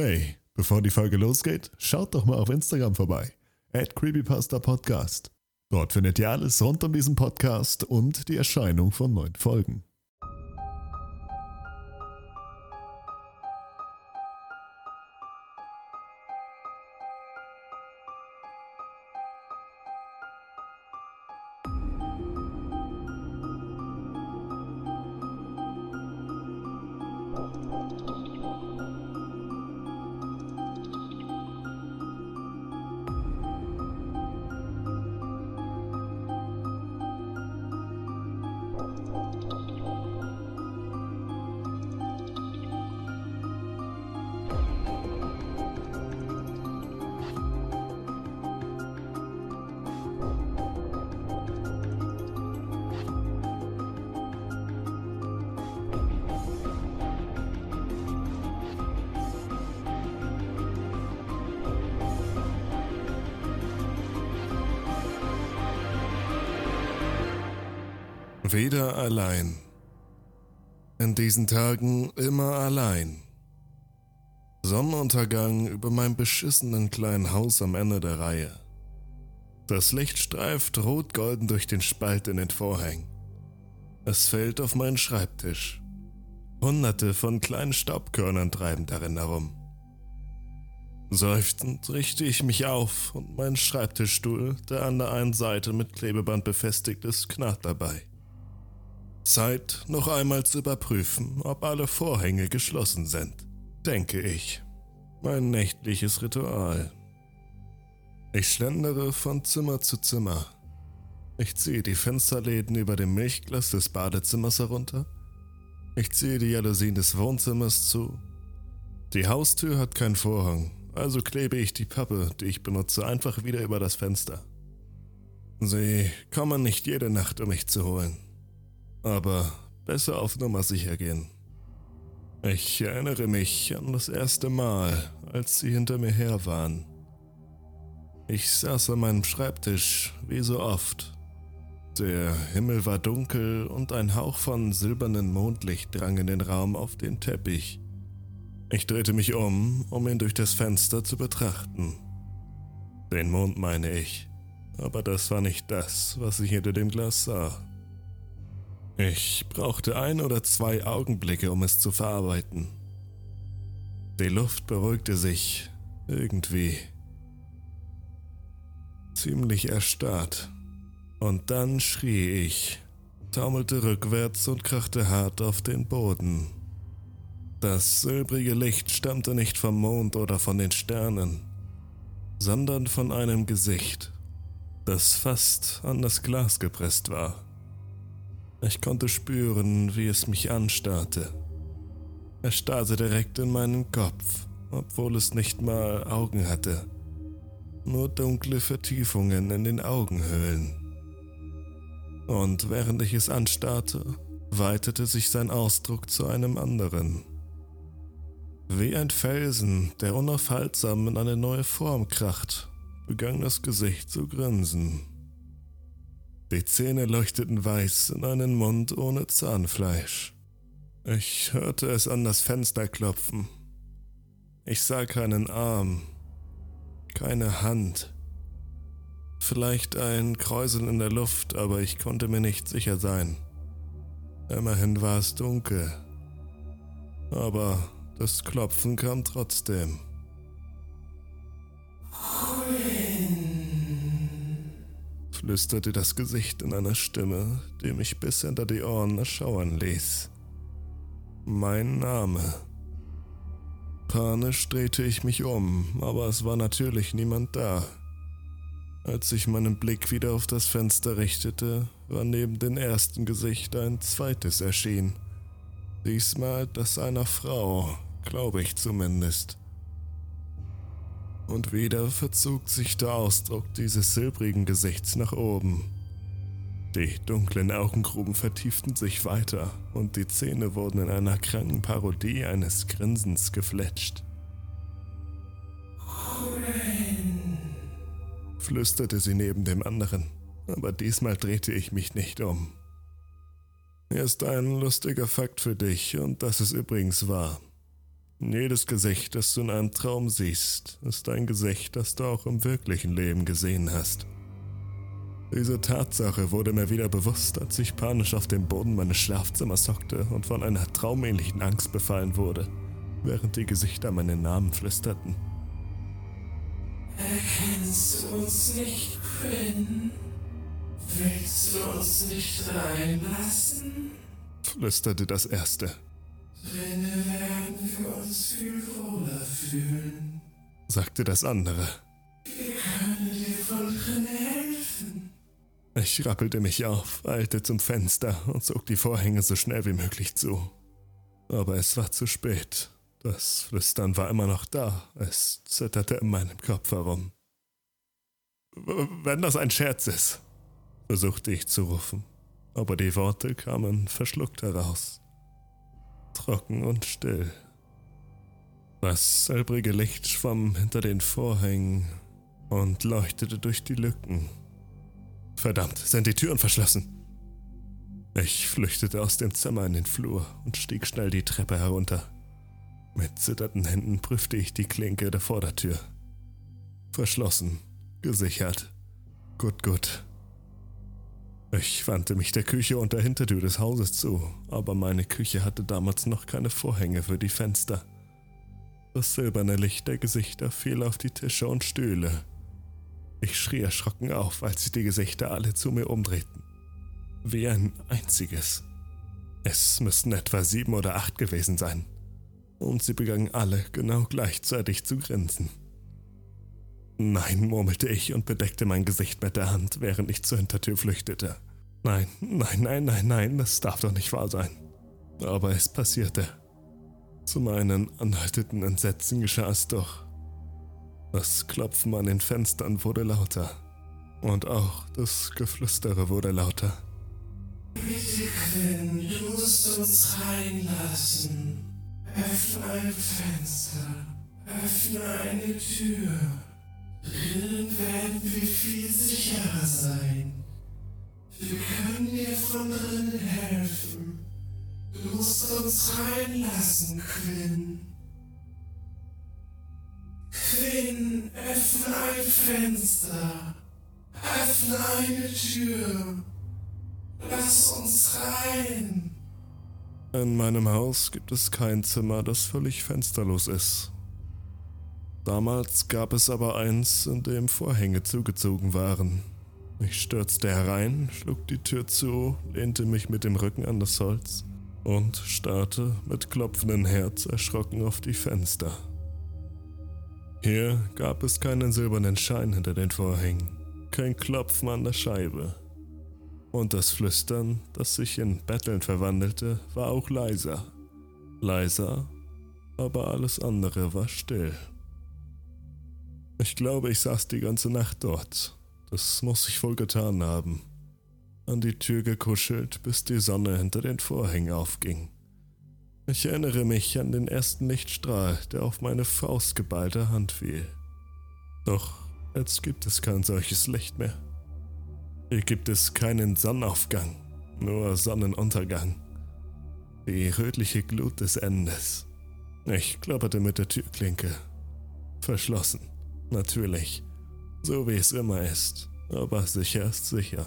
Hey, bevor die Folge losgeht, schaut doch mal auf Instagram vorbei. At Creepypasta Podcast. Dort findet ihr alles rund um diesen Podcast und die Erscheinung von neuen Folgen. Wieder allein. In diesen Tagen immer allein. Sonnenuntergang über meinem beschissenen kleinen Haus am Ende der Reihe. Das Licht streift rot-golden durch den Spalt in den Vorhängen. Es fällt auf meinen Schreibtisch. Hunderte von kleinen Staubkörnern treiben darin herum. Seufzend richte ich mich auf und mein Schreibtischstuhl, der an der einen Seite mit Klebeband befestigt ist, knarrt dabei. Zeit, noch einmal zu überprüfen, ob alle Vorhänge geschlossen sind, denke ich. Mein nächtliches Ritual. Ich schlendere von Zimmer zu Zimmer. Ich ziehe die Fensterläden über dem Milchglas des Badezimmers herunter. Ich ziehe die Jalousien des Wohnzimmers zu. Die Haustür hat keinen Vorhang, also klebe ich die Pappe, die ich benutze, einfach wieder über das Fenster. Sie kommen nicht jede Nacht, um mich zu holen. Aber besser auf Nummer sicher gehen. Ich erinnere mich an das erste Mal, als sie hinter mir her waren. Ich saß an meinem Schreibtisch, wie so oft. Der Himmel war dunkel und ein Hauch von silbernem Mondlicht drang in den Raum auf den Teppich. Ich drehte mich um, um ihn durch das Fenster zu betrachten. Den Mond meine ich, aber das war nicht das, was ich hinter dem Glas sah. Ich brauchte ein oder zwei Augenblicke, um es zu verarbeiten. Die Luft beruhigte sich irgendwie. Ziemlich erstarrt. Und dann schrie ich, taumelte rückwärts und krachte hart auf den Boden. Das silbrige Licht stammte nicht vom Mond oder von den Sternen, sondern von einem Gesicht, das fast an das Glas gepresst war. Ich konnte spüren, wie es mich anstarrte. Es starrte direkt in meinen Kopf, obwohl es nicht mal Augen hatte. Nur dunkle Vertiefungen in den Augenhöhlen. Und während ich es anstarrte, weitete sich sein Ausdruck zu einem anderen. Wie ein Felsen, der unaufhaltsam in eine neue Form kracht, begann das Gesicht zu grinsen. Die Zähne leuchteten weiß in einen Mund ohne Zahnfleisch. Ich hörte es an das Fenster klopfen. Ich sah keinen Arm, keine Hand. Vielleicht ein Kräuseln in der Luft, aber ich konnte mir nicht sicher sein. Immerhin war es dunkel. Aber das Klopfen kam trotzdem. Flüsterte das Gesicht in einer Stimme, die mich bis hinter die Ohren erschauern ließ. Mein Name. Panisch drehte ich mich um, aber es war natürlich niemand da. Als ich meinen Blick wieder auf das Fenster richtete, war neben dem ersten Gesicht ein zweites erschienen. Diesmal das einer Frau, glaube ich zumindest und wieder verzog sich der Ausdruck dieses silbrigen Gesichts nach oben. Die dunklen Augengruben vertieften sich weiter und die Zähne wurden in einer kranken Parodie eines Grinsens gefletscht. flüsterte sie neben dem anderen, aber diesmal drehte ich mich nicht um. Hier ist ein lustiger Fakt für dich und das ist übrigens wahr. Jedes Gesicht, das du in einem Traum siehst, ist ein Gesicht, das du auch im wirklichen Leben gesehen hast. Diese Tatsache wurde mir wieder bewusst, als ich panisch auf dem Boden meines Schlafzimmers hockte und von einer traumähnlichen Angst befallen wurde, während die Gesichter meinen Namen flüsterten. Erkennst du uns nicht, Quinn? Willst du uns nicht reinlassen? flüsterte das Erste. Uns viel wohler fühlen, sagte das andere. Wir können dir von drinnen helfen. Ich rappelte mich auf, eilte zum Fenster und zog die Vorhänge so schnell wie möglich zu. Aber es war zu spät. Das Flüstern war immer noch da. Es zitterte in meinem Kopf herum. Wenn das ein Scherz ist, versuchte ich zu rufen, aber die Worte kamen verschluckt heraus. Trocken und still. Das silbrige Licht schwamm hinter den Vorhängen und leuchtete durch die Lücken. Verdammt, sind die Türen verschlossen? Ich flüchtete aus dem Zimmer in den Flur und stieg schnell die Treppe herunter. Mit zitternden Händen prüfte ich die Klinke der Vordertür. Verschlossen, gesichert. Gut, gut. Ich wandte mich der Küche und der Hintertür des Hauses zu, aber meine Küche hatte damals noch keine Vorhänge für die Fenster. Das silberne Licht der Gesichter fiel auf die Tische und Stühle. Ich schrie erschrocken auf, als sich die Gesichter alle zu mir umdrehten. Wie ein einziges. Es müssten etwa sieben oder acht gewesen sein und sie begannen alle genau gleichzeitig zu grinsen. Nein, murmelte ich und bedeckte mein Gesicht mit der Hand, während ich zur Hintertür flüchtete. Nein, nein, nein, nein, nein, das darf doch nicht wahr sein. Aber es passierte. Zu meinen anhaltenden Entsetzen geschah es doch. Das Klopfen an den Fenstern wurde lauter. Und auch das Geflüstere wurde lauter. Bitte, Quinn, du musst uns reinlassen. Öffne ein Fenster, öffne eine Tür. Drinnen werden wir viel sicherer sein. Wir können dir von drinnen helfen. Du musst uns reinlassen, Quinn. Quinn, öffne ein Fenster. Öffne eine Tür. Lass uns rein. In meinem Haus gibt es kein Zimmer, das völlig fensterlos ist. Damals gab es aber eins, in dem Vorhänge zugezogen waren. Ich stürzte herein, schlug die Tür zu, lehnte mich mit dem Rücken an das Holz und starrte mit klopfendem Herz erschrocken auf die Fenster. Hier gab es keinen silbernen Schein hinter den Vorhängen, kein Klopfen an der Scheibe. Und das Flüstern, das sich in Betteln verwandelte, war auch leiser. Leiser, aber alles andere war still. Ich glaube, ich saß die ganze Nacht dort. Das muss ich wohl getan haben. An die Tür gekuschelt, bis die Sonne hinter den Vorhängen aufging. Ich erinnere mich an den ersten Lichtstrahl, der auf meine faustgeballte Hand fiel. Doch jetzt gibt es kein solches Licht mehr. Hier gibt es keinen Sonnenaufgang, nur Sonnenuntergang. Die rötliche Glut des Endes. Ich klapperte mit der Türklinke. Verschlossen, natürlich, so wie es immer ist, aber sicher ist sicher.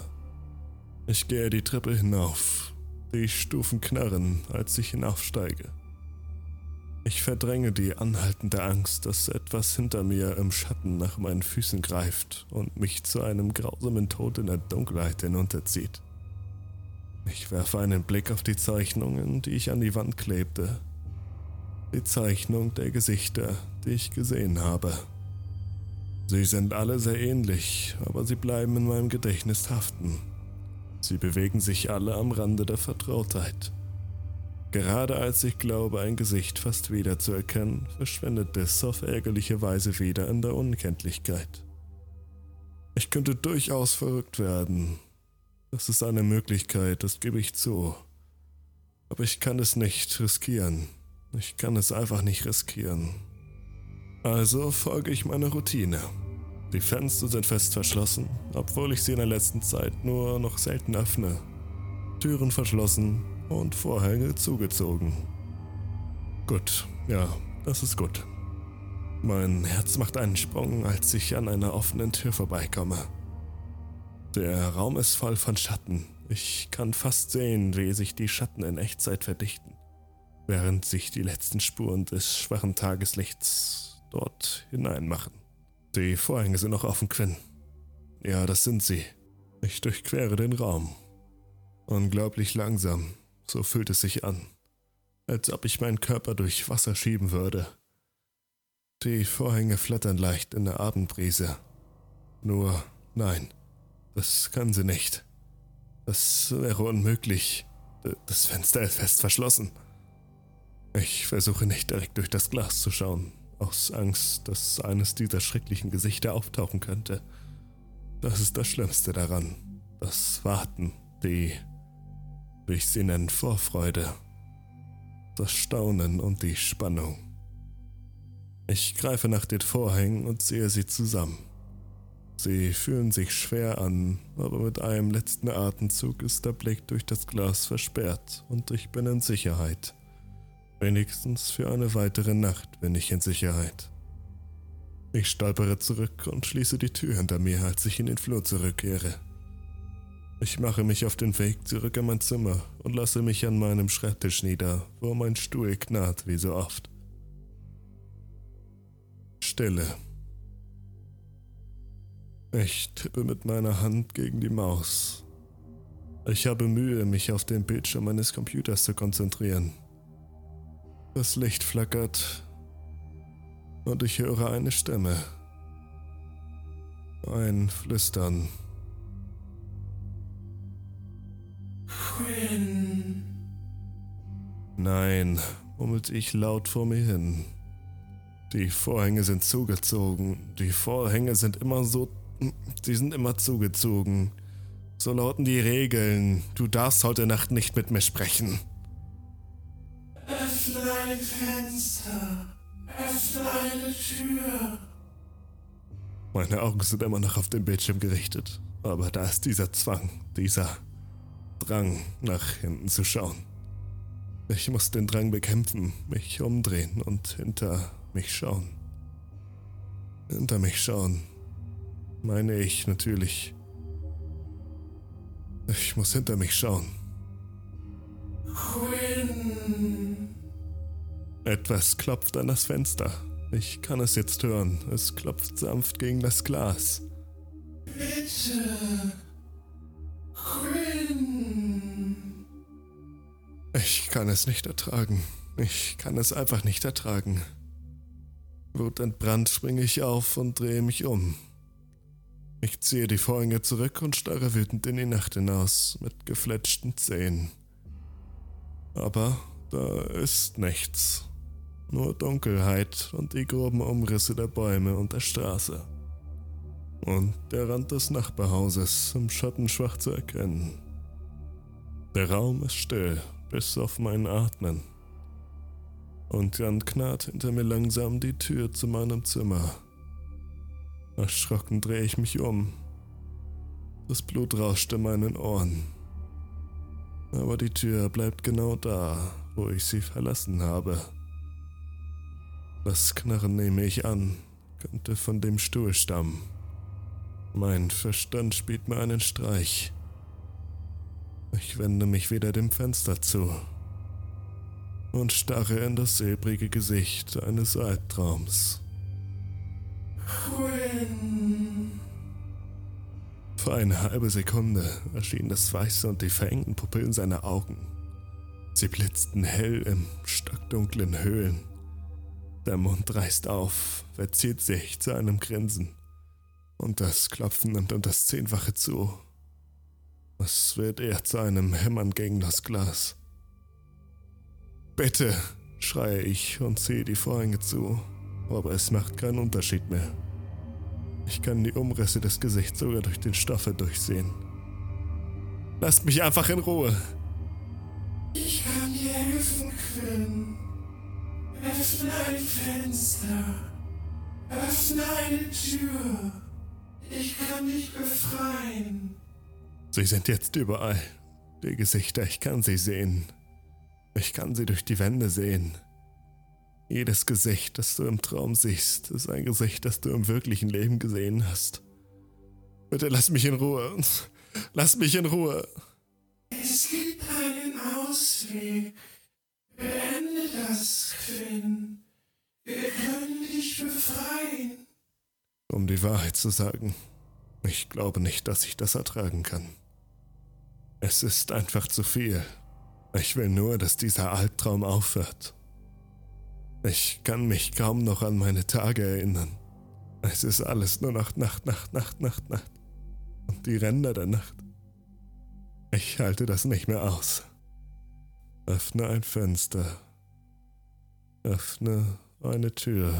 Ich gehe die Treppe hinauf. Die Stufen knarren, als ich hinaufsteige. Ich verdränge die anhaltende Angst, dass etwas hinter mir im Schatten nach meinen Füßen greift und mich zu einem grausamen Tod in der Dunkelheit hinunterzieht. Ich werfe einen Blick auf die Zeichnungen, die ich an die Wand klebte. Die Zeichnung der Gesichter, die ich gesehen habe. Sie sind alle sehr ähnlich, aber sie bleiben in meinem Gedächtnis haften. Sie bewegen sich alle am Rande der Vertrautheit. Gerade als ich glaube, ein Gesicht fast wiederzuerkennen, verschwindet es auf ärgerliche Weise wieder in der Unkenntlichkeit. Ich könnte durchaus verrückt werden. Das ist eine Möglichkeit, das gebe ich zu. Aber ich kann es nicht riskieren. Ich kann es einfach nicht riskieren. Also folge ich meiner Routine. Die Fenster sind fest verschlossen, obwohl ich sie in der letzten Zeit nur noch selten öffne. Türen verschlossen, und Vorhänge zugezogen. Gut, ja, Das ist gut. Mein Herz macht einen Sprung, als ich an einer offenen Tür vorbeikomme. Der Raum ist voll von Schatten. Ich kann fast sehen, wie sich die Schatten in Echtzeit verdichten, während sich die letzten Spuren des schwachen Tageslichts dort hineinmachen. Die Vorhänge sind noch offen, Quinn. Ja, das sind sie. Ich durchquere den Raum. Unglaublich langsam, so fühlt es sich an, als ob ich meinen Körper durch Wasser schieben würde. Die Vorhänge flattern leicht in der Abendbrise. Nur, nein, das kann sie nicht. Das wäre unmöglich. Das Fenster ist fest verschlossen. Ich versuche nicht direkt durch das Glas zu schauen, aus Angst, dass eines dieser schrecklichen Gesichter auftauchen könnte. Das ist das Schlimmste daran. Das Warten, die, wie ich sie nennen, Vorfreude, das Staunen und die Spannung. Ich greife nach den Vorhängen und sehe sie zusammen. Sie fühlen sich schwer an, aber mit einem letzten Atemzug ist der Blick durch das Glas versperrt und ich bin in Sicherheit. Wenigstens für eine weitere Nacht bin ich in Sicherheit. Ich stolpere zurück und schließe die Tür hinter mir, als ich in den Flur zurückkehre. Ich mache mich auf den Weg zurück in mein Zimmer und lasse mich an meinem Schreibtisch nieder, wo mein Stuhl knarrt wie so oft. Stille. Ich tippe mit meiner Hand gegen die Maus. Ich habe Mühe, mich auf den Bildschirm meines Computers zu konzentrieren. Das Licht flackert und ich höre eine Stimme. Ein Flüstern. Quinn. Nein, murmelt ich laut vor mir hin. Die Vorhänge sind zugezogen. Die Vorhänge sind immer so. Sie sind immer zugezogen. So lauten die Regeln. Du darfst heute Nacht nicht mit mir sprechen. Ein Fenster. Öffne eine Tür. Meine Augen sind immer noch auf den Bildschirm gerichtet, aber da ist dieser Zwang, dieser Drang, nach hinten zu schauen. Ich muss den Drang bekämpfen, mich umdrehen und hinter mich schauen. Hinter mich schauen, meine ich natürlich. Ich muss hinter mich schauen. Quinn. Etwas klopft an das Fenster. Ich kann es jetzt hören. Es klopft sanft gegen das Glas. Bitte. Quinn. Ich kann es nicht ertragen. Ich kann es einfach nicht ertragen. Wutentbrannt springe ich auf und drehe mich um. Ich ziehe die Vorhänge zurück und starre wütend in die Nacht hinaus mit gefletschten Zähnen. Aber da ist nichts. Nur Dunkelheit und die groben Umrisse der Bäume und der Straße. Und der Rand des Nachbarhauses im Schatten schwach zu erkennen. Der Raum ist still, bis auf mein Atmen. Und dann knarrt hinter mir langsam die Tür zu meinem Zimmer. Erschrocken drehe ich mich um. Das Blut rauscht in meinen Ohren. Aber die Tür bleibt genau da, wo ich sie verlassen habe. Das Knarren nehme ich an, könnte von dem Stuhl stammen. Mein Verstand spielt mir einen Streich. Ich wende mich wieder dem Fenster zu und starre in das silbrige Gesicht eines Albtraums. Quinn. Für eine halbe Sekunde erschienen das Weiße und die verengten Pupillen seiner Augen. Sie blitzten hell im stockdunklen Höhlen. Der Mund reißt auf, verzieht sich zu einem Grinsen. Und das Klopfen nimmt um das Zehnfache zu. Es wird eher zu einem Hämmern gegen das Glas. Bitte, schreie ich und ziehe die Vorhänge zu, aber es macht keinen Unterschied mehr. Ich kann die Umrisse des Gesichts sogar durch den Stoff durchsehen. Lasst mich einfach in Ruhe. Ich kann dir helfen, Quinn. Öffne ein Fenster. Öffne eine Tür. Ich kann dich befreien. Sie sind jetzt überall. Die Gesichter, ich kann sie sehen. Ich kann sie durch die Wände sehen. Jedes Gesicht, das du im Traum siehst, ist ein Gesicht, das du im wirklichen Leben gesehen hast. Bitte lass mich in Ruhe. Lass mich in Ruhe. Es gibt einen Ausweg. Beende das, Quinn. Wir können dich befreien. Um die Wahrheit zu sagen, ich glaube nicht, dass ich das ertragen kann. Es ist einfach zu viel. Ich will nur, dass dieser Albtraum aufhört. Ich kann mich kaum noch an meine Tage erinnern. Es ist alles nur noch Nacht, Nacht, Nacht, Nacht, Nacht. Und die Ränder der Nacht. Ich halte das nicht mehr aus. Öffne ein Fenster. Öffne eine Tür.